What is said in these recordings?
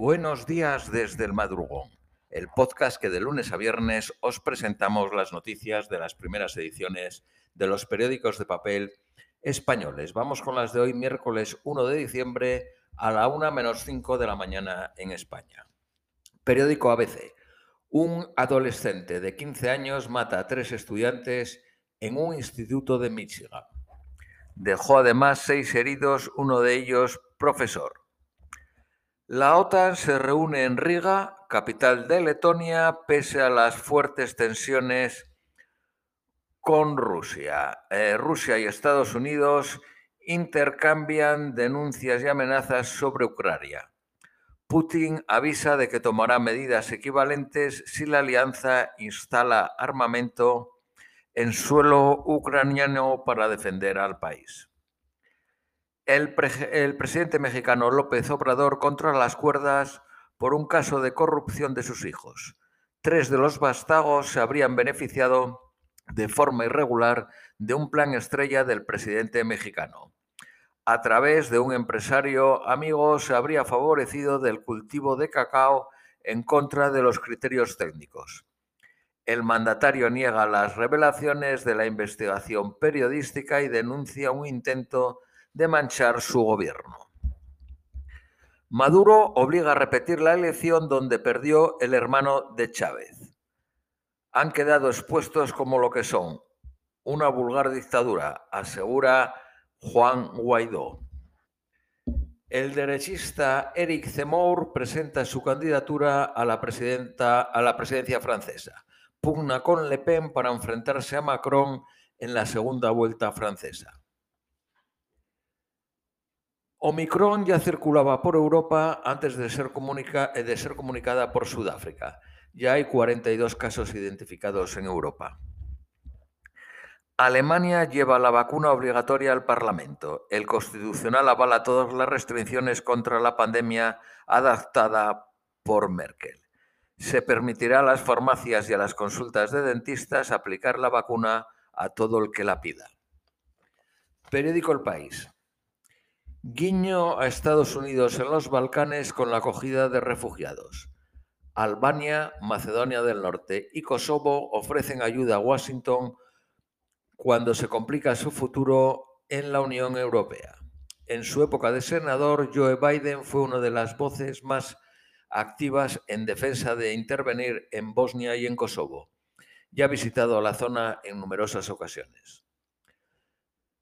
Buenos días desde el madrugón, el podcast que de lunes a viernes os presentamos las noticias de las primeras ediciones de los periódicos de papel españoles. Vamos con las de hoy, miércoles 1 de diciembre a la 1 menos 5 de la mañana en España. Periódico ABC. Un adolescente de 15 años mata a tres estudiantes en un instituto de Michigan. Dejó además seis heridos, uno de ellos profesor. La OTAN se reúne en Riga, capital de Letonia, pese a las fuertes tensiones con Rusia. Eh, Rusia y Estados Unidos intercambian denuncias y amenazas sobre Ucrania. Putin avisa de que tomará medidas equivalentes si la alianza instala armamento en suelo ucraniano para defender al país. El, presidente mexicano López Obrador contra las cuerdas por un caso de corrupción de sus hijos. Tres de los bastagos se habrían beneficiado de forma irregular de un plan estrella del presidente mexicano. A través de un empresario amigo se habría favorecido del cultivo de cacao en contra de los criterios técnicos el mandatario niega las revelaciones de la investigación periodística y denuncia un intento de manchar su gobierno. Maduro obliga a repetir la elección donde perdió el hermano de Chávez. Han quedado expuestos como lo que son, una vulgar dictadura, asegura Juan Guaidó. El derechista Eric Zemmour presenta su candidatura a la, a la presidencia francesa pugna con Le Pen para enfrentarse a Macron en la segunda vuelta francesa. Omicron ya circulaba por Europa antes de ser, eh, comunicada por Sudáfrica. Ya hay 42 casos identificados en Europa. Alemania lleva la vacuna obligatoria al Parlamento. El Constitucional avala todas las restricciones contra la pandemia adaptada por Merkel se permitirá a las farmacias y a las consultas de dentistas aplicar la vacuna a todo el que la pida. Periódico El País. Guiño a Estados Unidos en los Balcanes con la acogida de refugiados. Albania, Macedonia del Norte y Kosovo ofrecen ayuda a Washington cuando se complica su futuro en la Unión Europea. En su época de senador, Joe Biden fue una de las voces más activas en defensa de intervenir en Bosnia y en Kosovo. Ya ha visitado la zona en numerosas ocasiones.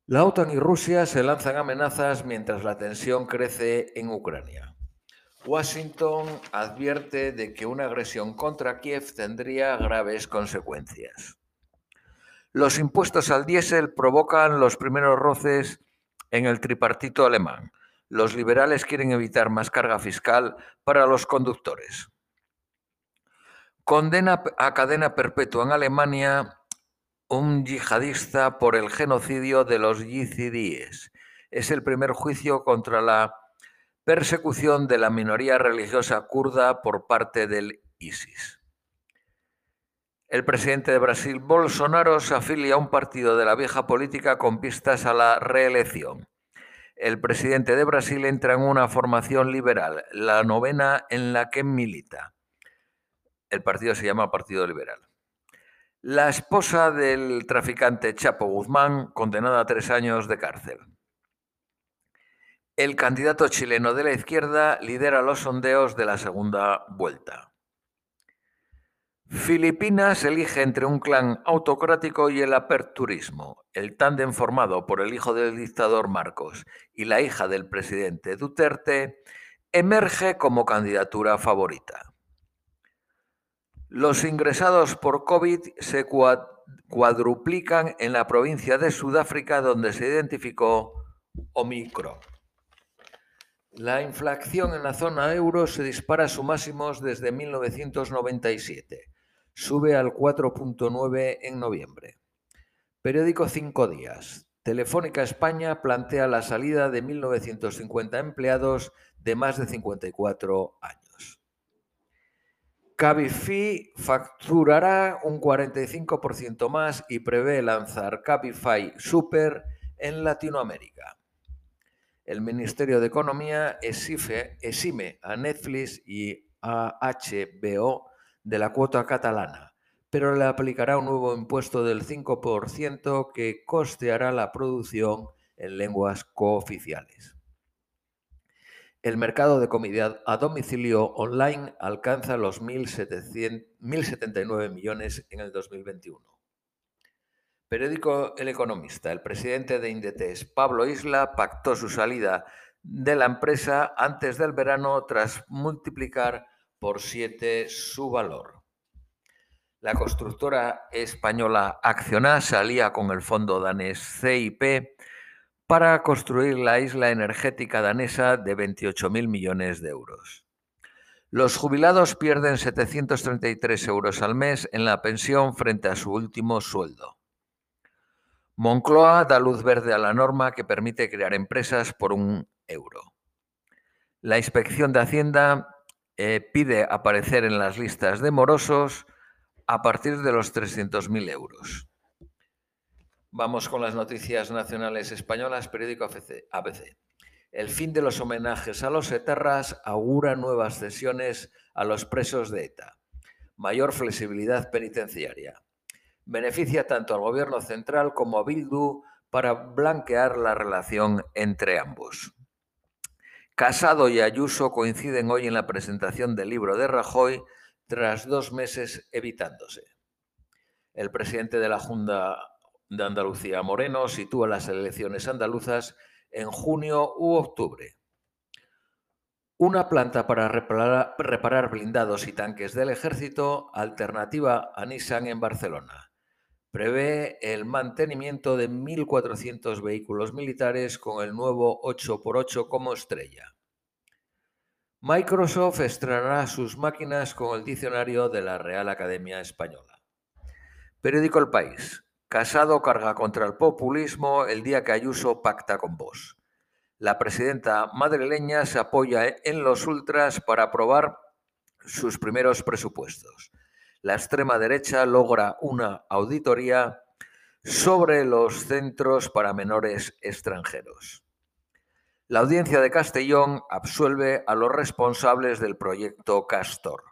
La OTAN y Rusia se lanzan amenazas mientras la tensión crece en Ucrania. Washington advierte de que una agresión contra Kiev tendría graves consecuencias. Los impuestos al diésel provocan los primeros roces en el tripartito alemán. Los liberales quieren evitar más carga fiscal para los conductores. Condena a cadena perpetua en Alemania un yihadista por el genocidio de los yizidíes. Es el primer juicio contra la persecución de la minoría religiosa kurda por parte del ISIS. El presidente de Brasil, Bolsonaro, se afilia a un partido de la vieja política con pistas a la reelección el presidente de Brasil entra en una formación liberal, la novena en la que milita. El partido se llama Partido Liberal. La esposa del traficante Chapo Guzmán, condenada a tres años de cárcel. El candidato chileno de la izquierda lidera los sondeos de la segunda vuelta. Filipinas elige entre un clan autocrático y el aperturismo. El tándem formado por el hijo del dictador Marcos y la hija del presidente Duterte emerge como candidatura favorita. Los ingresados por COVID se cuadruplican en la provincia de Sudáfrica donde se identificó Omicron. La inflación en la zona euro se dispara a sus máximos desde 1997 sube al 4.9 en noviembre. Periódico Cinco Días. Telefónica España plantea la salida de 1.950 empleados de más de 54 años. Cabify facturará un 45% más y prevé lanzar Cabify Super en Latinoamérica. el Ministerio de Economía exime a Netflix y a HBO de la cuota catalana, pero le aplicará un nuevo impuesto del 5% que costeará la producción en lenguas cooficiales. El mercado de comida a domicilio online alcanza los 1.079 millones en el 2021. Periódico El Economista. El presidente de Indetes, Pablo Isla, pactó su salida de la empresa antes del verano tras multiplicar por siete su valor. La constructora española Acciona salía con el fondo danés CIP para construir la isla energética danesa de 28.000 millones de euros. Los jubilados pierden 733 euros al mes en la pensión frente a su último sueldo. Moncloa da luz verde a la norma que permite crear empresas por un euro. La inspección de Hacienda eh, pide aparecer en las listas de morosos a partir de los 300.000 euros. Vamos con las noticias nacionales españolas, periódico ABC. El fin de los homenajes a los etarras augura nuevas cesiones a los presos de ETA. Mayor flexibilidad penitenciaria beneficia tanto al gobierno central como a Bildu para blanquear la relación entre ambos. Casado y Ayuso coinciden hoy en la presentación del libro de Rajoy tras dos meses evitándose. El presidente de la Junta de Andalucía, Moreno, sitúa las elecciones andaluzas en junio u octubre. Una planta para reparar, blindados y tanques del ejército, alternativa a Nissan en Barcelona prevé el mantenimiento de 1.400 vehículos militares con el nuevo 8x8 como estrella. Microsoft estrenará sus máquinas con el diccionario de la Real Academia Española. Periódico El País. Casado carga contra el populismo el día que Ayuso pacta con vos. La presidenta madrileña se apoya en los ultras para aprobar sus primeros presupuestos la extrema derecha logra una auditoría sobre los centros para menores extranjeros. La audiencia de Castellón absuelve a los responsables del proyecto Castor.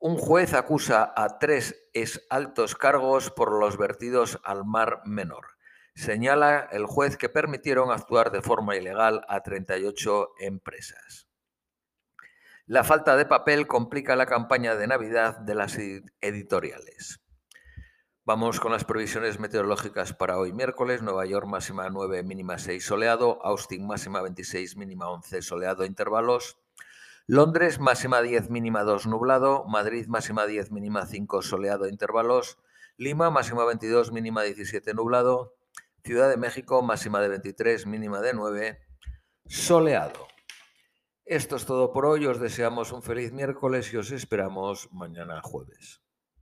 Un juez acusa a tres ex altos cargos por los vertidos al mar menor. Señala el juez que permitieron actuar de forma ilegal a 38 empresas. La falta de papel complica la campaña de Navidad de las editoriales. Vamos con las previsiones meteorológicas para hoy miércoles. Nueva York máxima 9, mínima 6 soleado. Austin máxima 26, mínima 11 soleado intervalos. Londres máxima 10, mínima 2 nublado. Madrid máxima 10, mínima 5 soleado intervalos. Lima máxima 22, mínima 17 nublado. Ciudad de México máxima de 23, mínima de 9 soleado. Esto es todo por hoy. Os deseamos un feliz miércoles y os esperamos mañana jueves.